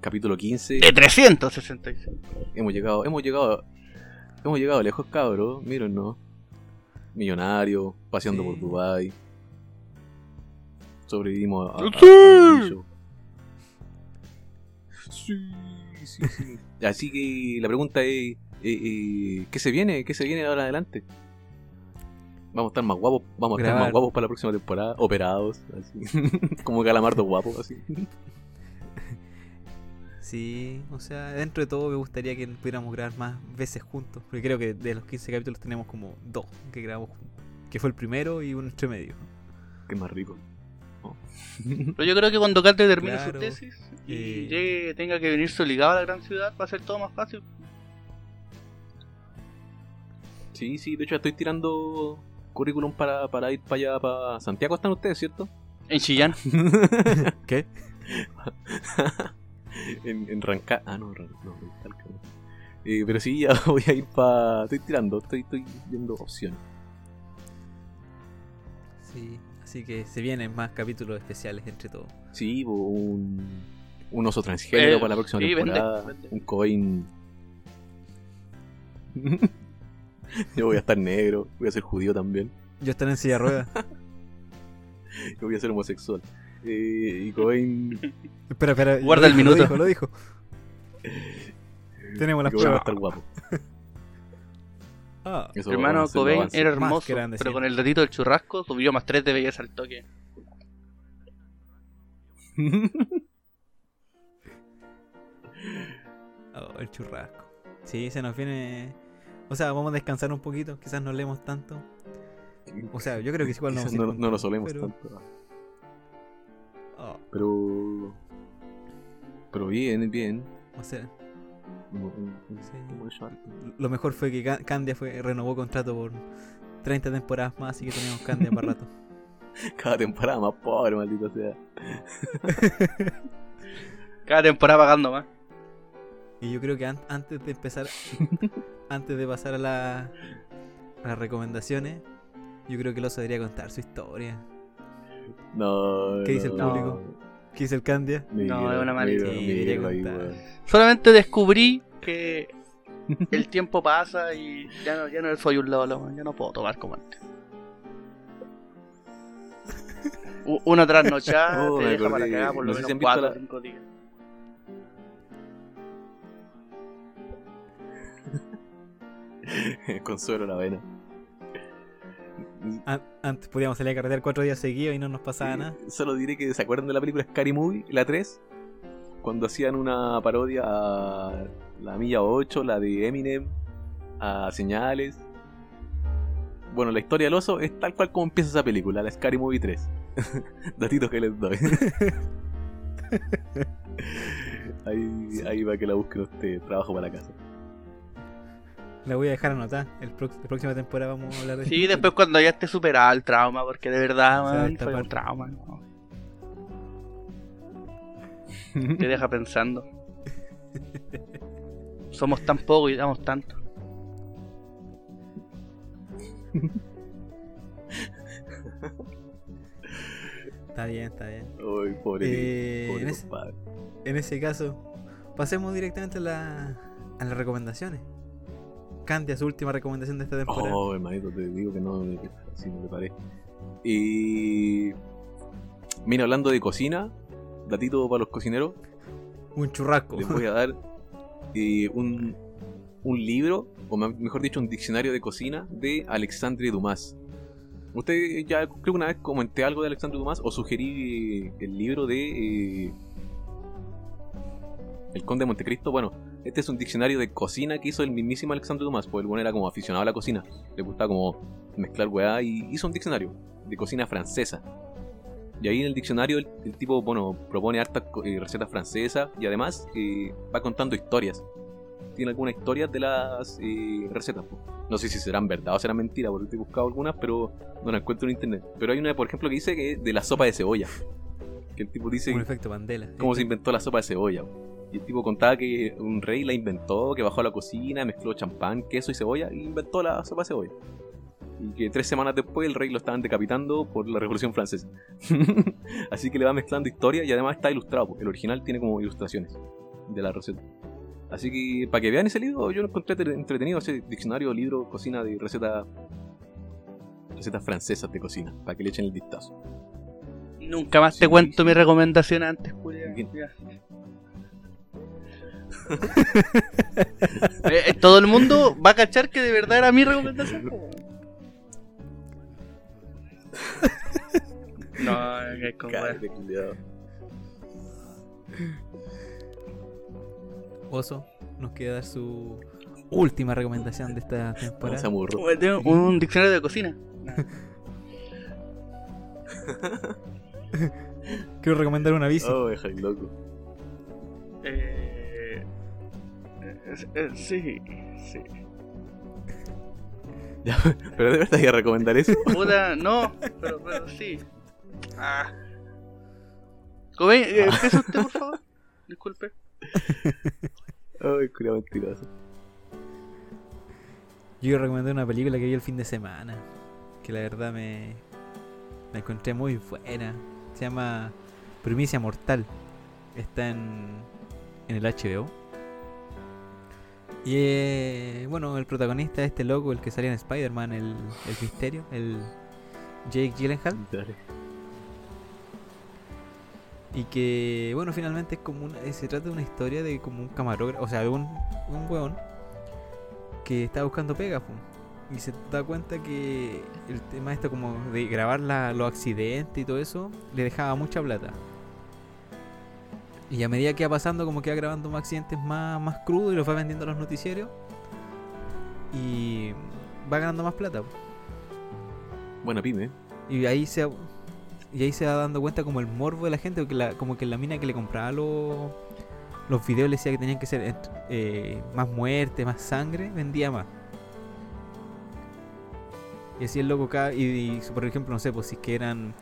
Capítulo 15. De 365. Hemos llegado, hemos llegado. Hemos llegado lejos, cabros. Miren, ¿no? Millonario, paseando Sí. por Dubai. Sobrevivimos a. a- bicho. Sí, sí, sí. Así que la pregunta es: eh, eh, ¿qué se viene? ¿Qué se viene ahora adelante? Vamos a estar más guapos, vamos a estar más guapos para la próxima temporada, operados, así. como calamardo guapo, así. Sí, o sea, dentro de todo me gustaría que pudiéramos grabar más veces juntos. Porque creo que de los 15 capítulos tenemos como dos que grabamos juntos. Que fue el primero y uno entre medio. Qué más rico. Pero yo creo que cuando Cate termine Claro. su tesis y Eh. llegue, tenga que venirse obligado a la gran ciudad, va a ser todo más fácil. Sí, sí, de hecho estoy tirando currículum para, para ir para allá, para Santiago están ustedes, ¿cierto? En Chillán. ¿Qué? en, en Rancagua. Ah, no, Ran- no, no. Eh, pero sí, ya voy a ir para... Estoy tirando, estoy, estoy viendo opciones. Sí, así que se vienen más capítulos especiales entre todos. Sí, un, un oso transgénero Eh, para la próxima sí, temporada. vende. Un Cobain... Yo voy a estar negro, voy a ser judío también. Yo estaré en silla de ruedas. Yo voy a ser homosexual. Eh, y Cobain... espera, espera. Guarda lo el dijo, minuto. Lo dijo, lo dijo. Tenemos las Cobain va a pruebas. estar guapo. Ah, Hermano, Cobain era hermoso, grande, pero sí. con el datito del churrasco subió más 3 de belleza al toque. oh, el churrasco. Sí, se nos viene. O sea, vamos a descansar un poquito. Quizás no leemos tanto. O sea, yo creo que igual no no, no todo, solemos pero- tanto. oh, Pero. Pero bien, bien. o sea, Sí. lo mejor fue que Ca- Candia fue, renovó contrato por 30 temporadas más, así que tenemos Candia para rato. Cada temporada más pobre, maldito sea. Cada temporada pagando más. Y yo creo que an- antes de empezar, antes de pasar a, la, a las recomendaciones, yo creo que el oso debería contar su historia. No. ¿Qué dice el no. público? ¿Qué dice el Candia? Mira, No, es una contar. weón. Solamente descubrí que el tiempo pasa y ya no, ya no soy un lolo, ya no puedo tomar como antes. Una trasnochada Oh, te deja para cagar por lo menos han visto 4 o la- 5 días. Consuelo la vena. An- Antes podíamos salir a carretear cuatro días seguidos y no nos pasaba Sí, nada. Solo diré que se acuerdan de la película Scary Movie, la 3, cuando hacían una parodia a la Milla 8, la de Eminem, a Señales. Bueno, la historia del oso es tal cual como empieza esa película, la Scary Movie 3. Datitos que les doy. ahí, ahí va que la busquen usted, trabajo para la casa. La voy a dejar anotada. El la próxima temporada vamos a hablar de Sí, después cuando ya esté superado el trauma, porque de verdad, man, fue un trauma. ¿no? Te deja pensando. Somos tan pocos y damos tanto. Está bien, está bien. Ay, pobre, Eh, pobre en ese-. En ese caso, pasemos directamente a, la- a las recomendaciones. Candia, su última recomendación de esta temporada. Oh, hermanito, te digo que no, así no te paré. Y. Mira, hablando de cocina, datito para los cocineros, Un churrasco. les voy a dar eh, un, un libro, o me- mejor dicho, un diccionario de cocina de Alexandre Dumas. Usted ya creo que una vez comenté algo de Alexandre Dumas o sugerí eh, el libro de eh, El Conde de Montecristo. Bueno, este es un diccionario de cocina que hizo el mismísimo Alexandre Dumas, porque el bueno era como aficionado a la cocina, le gustaba como mezclar weá y hizo un diccionario de cocina francesa. Y ahí en el diccionario el, el tipo, bueno, propone hartas eh, recetas francesas y además eh, va contando historias. Tiene algunas historias de las eh, recetas. po. No sé si serán verdad o serán mentiras, porque he buscado algunas, pero no las encuentro en internet. Pero hay una, por ejemplo, que dice que es de la sopa de cebolla. Que el tipo dice Un efecto Mandela. cómo se inventó la sopa de cebolla. Y el tipo contaba que un rey la inventó, que bajó a la cocina, mezcló champán, queso y cebolla y inventó la sopa de cebolla. Y que tres semanas después el rey lo estaban decapitando por la Revolución Francesa. Así que le va mezclando historia y además está ilustrado, porque el original tiene como ilustraciones de la receta. Así que para que vean ese libro, yo lo encontré entre- entretenido, ese diccionario, libro, cocina de receta, recetas francesas de cocina, para que le echen el vistazo. Nunca más te Sí, cuento sí. mi recomendación antes, Julia. Eh, eh, Todo el mundo va a cachar que de verdad era mi recomendación. No, es como Cállate. Oso nos queda dar su última recomendación de esta No, temporada. un diccionario de cocina. Quiero recomendar una bici. Oh, deja el loco. Eh, sí, sí. Ya, pero de verdad iba a recomendar eso. Puta, no, pero, pero sí. Ah. Cobain, eh, empieza usted, por favor. Disculpe. Ay, culiao mentiroso. Yo quiero recomendar una película que vi el fin de semana. Que la verdad me, me encontré muy buena. Se llama Primicia Mortal. Está en, en el HBO. Y eh, bueno, el protagonista es este loco, el que salía en Spider-Man, el, el misterio, el Jake Gyllenhaal. Dale. Y que, bueno, finalmente es como una, eh, se trata de una historia de como un camarógrafo, o sea, de un, un weón que está buscando pega, y se da cuenta que el tema este como de grabar la- los accidentes y todo eso, le dejaba mucha plata. Y a medida que va pasando, como que va grabando más accidentes más, más crudos y los va vendiendo a los noticiarios. Y va ganando más plata. Buena pyme. Y ahí se y ahí se va dando cuenta como el morbo de la gente, porque la, como que la mina que le compraba los, los videos le decía que tenían que ser ent- eh, más muerte, más sangre, vendía más. Y así el loco cada, y, y, por ejemplo, no sé, pues si es que eran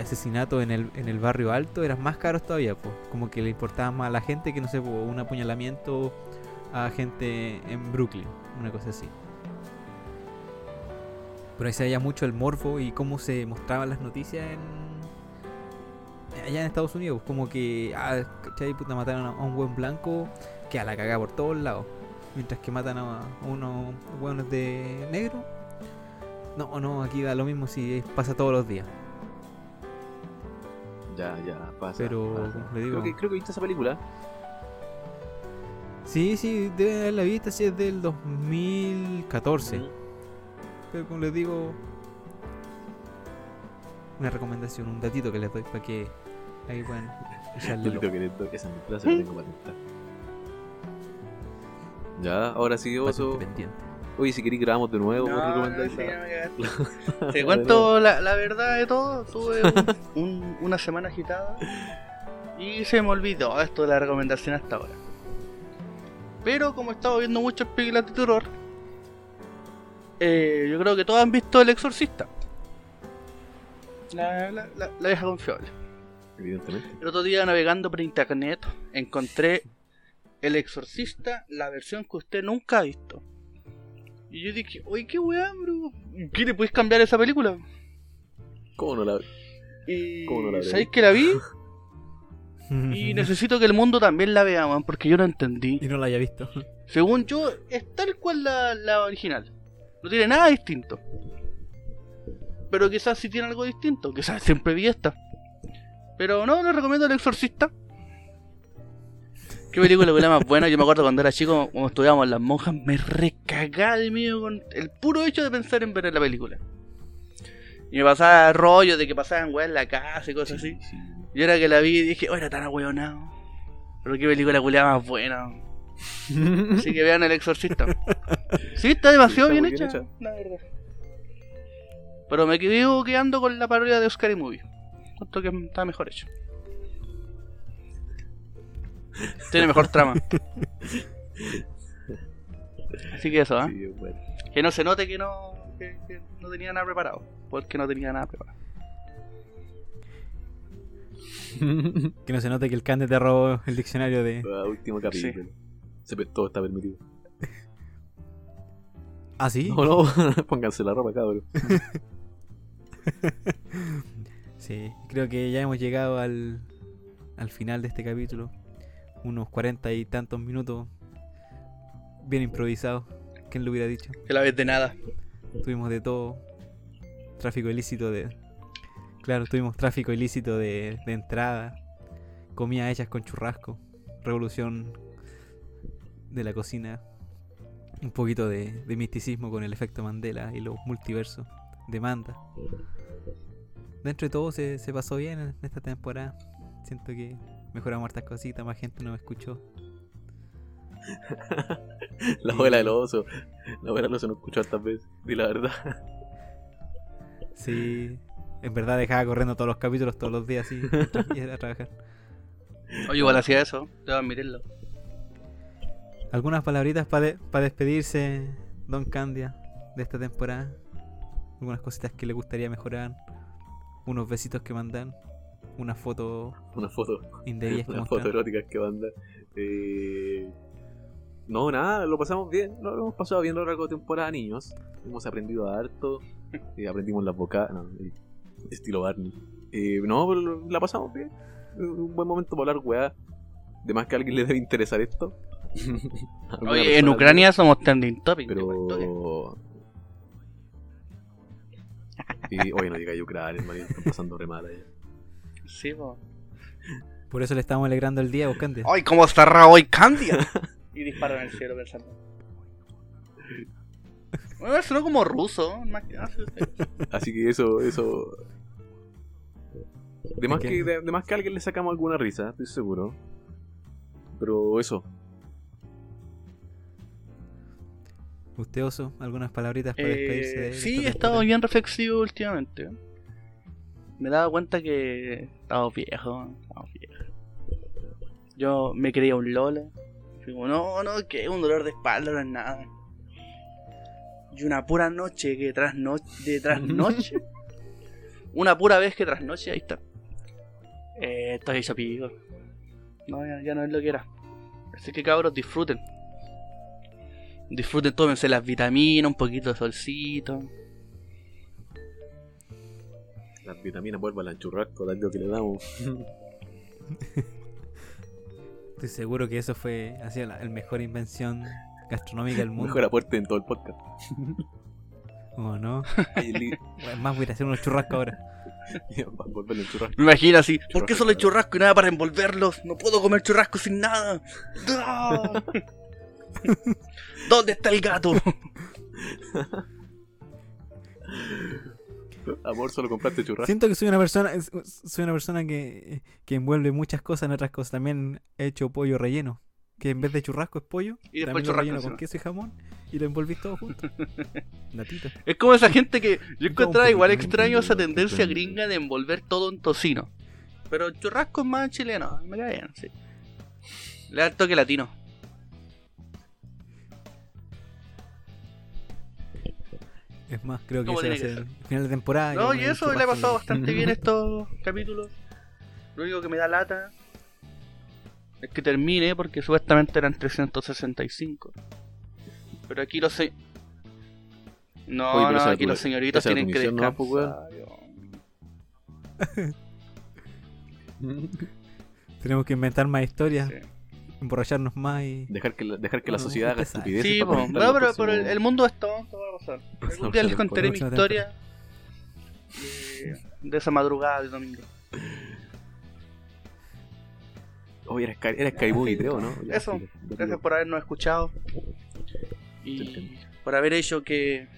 asesinatos en el, en el barrio alto, eran más caros todavía, pues. Como que le importaba más a la gente que, no sé, un apuñalamiento a gente en Brooklyn, una cosa así. Pero ahí se veía mucho el morbo y cómo se mostraban las noticias en allá en Estados Unidos. Como que, ah, ¿cachai? Puta, mataron a un buen blanco que a la cagada por todos lados. Mientras que matan a unos buenos de negro. No, no, aquí da lo mismo si pasa todos los días. Ya, ya, pasa. Pero, pasa. como le digo- Creo que, creo que viste esa película. Sí, sí, debe haberla visto, sí, es del 2014. Mm. Pero como les digo, una recomendación, un datito que les doy para que ahí puedan echarle Yo el creo ojo. que le- esa frase la tengo patentada. Ya, ahora sí, oso. Pendiente. Oye, si queréis grabamos de nuevo No, no, sí, me Te cuento la, la verdad de todo. Tuve un- un- una semana agitada y se me olvidó esto de la recomendación hasta ahora. Pero como he estado viendo muchas películas de terror, eh, yo creo que todos han visto El Exorcista. La, la, la, la vieja confiable. Evidentemente. El otro día navegando por internet encontré El Exorcista, la versión que usted nunca ha visto. Y yo dije, oye, qué weá, bro. ¿Qué le puedes cambiar esa película? ¿Cómo no la Y ¿Cómo no la ¿sabéis vi? que la vi? Y necesito que el mundo también la vea, man, porque yo no entendí. Y no la haya visto. Según yo, es tal cual la, la original. No tiene nada distinto. Pero quizás sí tiene algo distinto. Quizás siempre vi esta. Pero no, le recomiendo El Exorcista. Qué película más buena. Yo me acuerdo cuando era chico, cuando estudiábamos las monjas, me recagaba de miedo con el puro hecho de pensar en ver la película. Y me pasaba rollo de que pasaban weas en la casa y cosas así. Sí. Y ahora que la vi dije, oh, era tan ahueonado. Pero qué película culiada más buena. Así que vean El Exorcista. Sí, está demasiado Sí, está bien, bien hecha. la verdad. Pero me quedo quedando con la parodia de Oscar y Movie. Tanto que está mejor hecho. Tiene mejor trama. Así que eso. Sí, bueno. Que no se note que no, que, que no tenía nada preparado. Porque no tenía nada preparado. Que no se note que el Cande te robó el diccionario de. Último capítulo. Todo está permitido. Ah, sí. No, no, pónganse la ropa, cabrón. Sí, creo que ya hemos llegado al, al final de este capítulo. Unos cuarenta y tantos minutos. Bien improvisados. ¿Quién lo hubiera dicho? Que la vez de nada. Tuvimos de todo. Tráfico ilícito de. Claro, tuvimos tráfico ilícito de, de entrada. Comidas hechas con churrasco. Revolución de la cocina. Un poquito de, de misticismo con el efecto Mandela y los multiversos. Demanda. Dentro de todo se, se pasó bien en esta temporada. Siento que mejoramos hartas cositas, más gente nos escuchó. La abuela del oso. La abuela del oso no escuchó tantas veces. Di la verdad. Sí, en verdad dejaba corriendo todos los capítulos todos los días así mientras iba a trabajar. Oye, igual hacía eso. Debo admitirlo. ¿Algunas palabritas para despedirse, Don Candia, de esta temporada? ¿Algunas cositas que le gustaría mejorar? ¿Unos besitos que mandan? ¿Una foto Una foto. indebidas Una foto erótica que manda. Eh... No, nada, lo pasamos bien. Lo hemos pasado bien a lo largo de temporada, niños. Hemos aprendido harto. eh, aprendimos las vocales. No, eh, estilo Barney. Eh, no, la pasamos bien. Eh, Un buen momento para hablar, weá. De más que a alguien le debe interesar esto. Oye, en Ucrania somos trending topic. Pero. Y, oye, no diga Ucrania, hermano. Están pasando re mal allá. Sí, po. Por eso le estamos alegrando el día, Candia. ¡Ay, cómo está raro hoy Candia! y disparo en el cielo pensando. Bueno, sonó como ruso. Así que eso, eso. De más Es que, que- de, de más que a alguien le sacamos alguna risa, estoy seguro. Pero eso, ¿Usted, Oso? ¿Algunas palabritas para despedirse de Eh, de sí, he estado bien reflexivo últimamente. Me he dado cuenta que estamos viejos. Estamos viejos. Yo me creía un Lola. Fui como, no, no, que un dolor de espalda no es nada. Y una pura noche que tras noche, de tras noche, una pura vez que tras noche, ahí está. Eh, estoy hecho pico. No, ya, ya no es lo que era. Así que cabros, disfruten. Disfruten, tómense las vitaminas, un poquito de solcito. Las vitaminas vuelvan al churrasco, tanto que le damos. Estoy seguro que eso fue ha sido la el mejor invención gastronómica del mundo. Mejor aporte en todo el podcast. ¿O no? Es más, voy a ir a hacer unos churrascos ahora. Churrasco. Me imagino así, ¿por qué solo hay churrasco y nada para envolverlos? No puedo comer churrasco sin nada. ¿Dónde está el gato? Amor, solo compraste churrasco. Siento que soy una persona soy una persona que, que envuelve muchas cosas en otras cosas. También he hecho pollo relleno. Que en vez de churrasco es pollo. Y después también lo churrasco relleno con queso y jamón. Y lo envolvís todo junto. Natito. Es como esa gente que yo encontraba igual extraño esa tendencia gringa de envolver todo en tocino. Pero churrasco es más chileno, me cae bien, sí. Le da el toque latino. Es más, creo que ¿Cómo ese va a el final de temporada. No, y eso le ha pasado bastante bien estos capítulos. Lo único que me da lata es que termine porque supuestamente eran 365. Pero aquí los se... No, Oye, pero no, aquí los señoritos tienen que ¿no, descansar. pues, weón. Tenemos que inventar más historias. Sí. Emborracharnos más y. Dejar que la, dejar que la sociedad haga estupideces. Sí, para No, pero, pero el, mundo es tonto, va a pasar. Algún día les contaré mi historia de, de esa madrugada de domingo. Oye, era, Sky, era Sky Movie, creo, ¿no? Ya, Eso. Gracias por habernos escuchado y por haber hecho que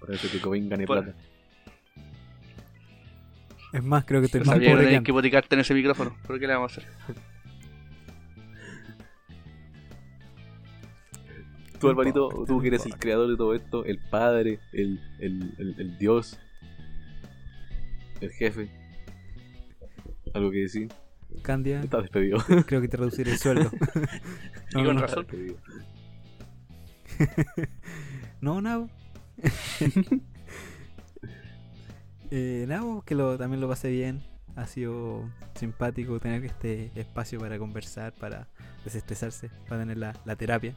Por eso que Cobain gane Por- plata. Es más, creo que estoy no más pobre que que boticarte en ese micrófono. ¿Pero qué le vamos a hacer? Tú, Alvarito, tú que eres el creador de todo esto, el padre, el, el, el, el dios, el jefe. ¿Algo que decir? Candia, Estás despedido. creo que te reduciré el sueldo. Y no, con no, razón. No, no. eh, nada, que lo, también lo pasé bien. Ha sido simpático tener este espacio para conversar, para desestresarse, para tener la, la terapia.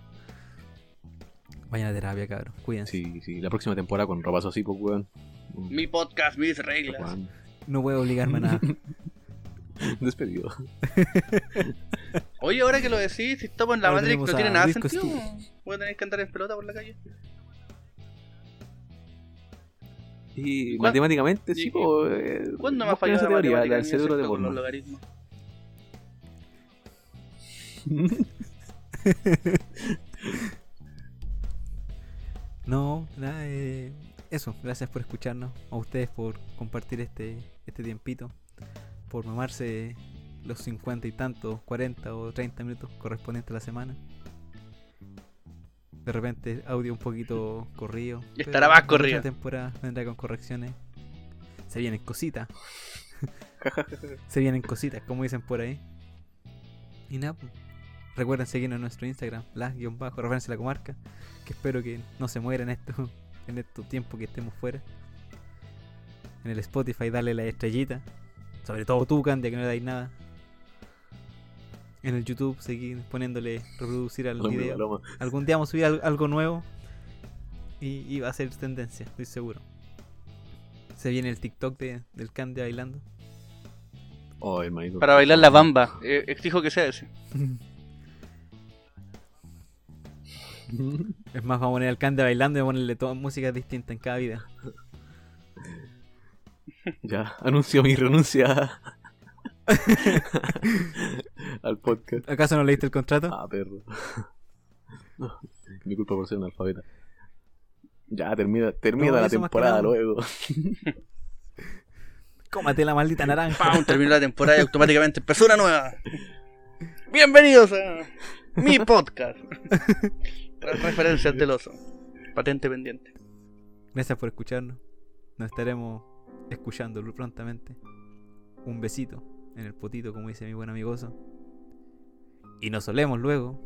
Vayan a terapia, cabrón. Cuídense. Sí, sí, la próxima temporada con ropazo así, pues, weón. Mi podcast, mis reglas. Juan, No puedo obligarme a nada. Despedido. Oye, ahora que lo decís, si estamos en la Ahora Matrix, no tiene nada sentido. Voy a tener que andar en pelota por la calle. Y ¿Cuán- matemáticamente, sí, pues. eh, ¿Cuándo me ha fallado esa la teoría, la del cerebro de Borno. No, nada, eh, eso, gracias por escucharnos, a ustedes por compartir este, este tiempito, por mamarse los cincuenta y tantos, 40 o 30 minutos correspondientes a la semana. De repente audio un poquito corrido. Y estará más la corrido. próxima temporada vendrá con correcciones. Se vienen cositas. Se vienen cositas, como dicen por ahí. Y nada, pues, recuerden seguirnos en nuestro Instagram, la-bajo, referencia a la comarca. Que espero que no se muera en esto, en estos tiempos que estemos fuera. En el Spotify, dale la estrellita. Sobre todo tú, Candia, que no le dais nada. En el YouTube, seguir poniéndole reproducir al video. Algún día vamos a subir al- algo nuevo. Y, y va a ser tendencia, estoy seguro. Se viene el TikTok de, del Candia bailando. Oh. Para bailar la bamba. Eh, exijo que sea ese. Es más, vamos a poner al Candia bailando y vamos a ponerle todas músicas distintas en cada video. Ya, anuncio mi renuncia al podcast. ¿Acaso no leíste el contrato? Ah, perro. Mi culpa por ser un alfabeta. Ya, termina, termina No, la temporada luego. Cómate la maldita naranja. ¡Pam! Terminó la temporada y automáticamente empezó una nueva. Bienvenidos a mi podcast. Referencias del oso. Patente pendiente. Gracias por escucharnos. Nos estaremos escuchando prontamente. Un besito en el potito, como dice mi buen amigoso. Y nos solemos luego.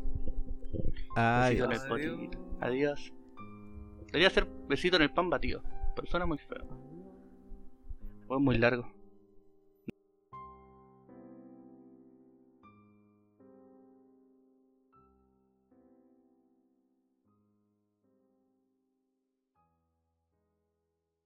Adiós. en el potito. Adiós. Debería ser besito en el pan batido. Pero suena muy feo. O es muy largo.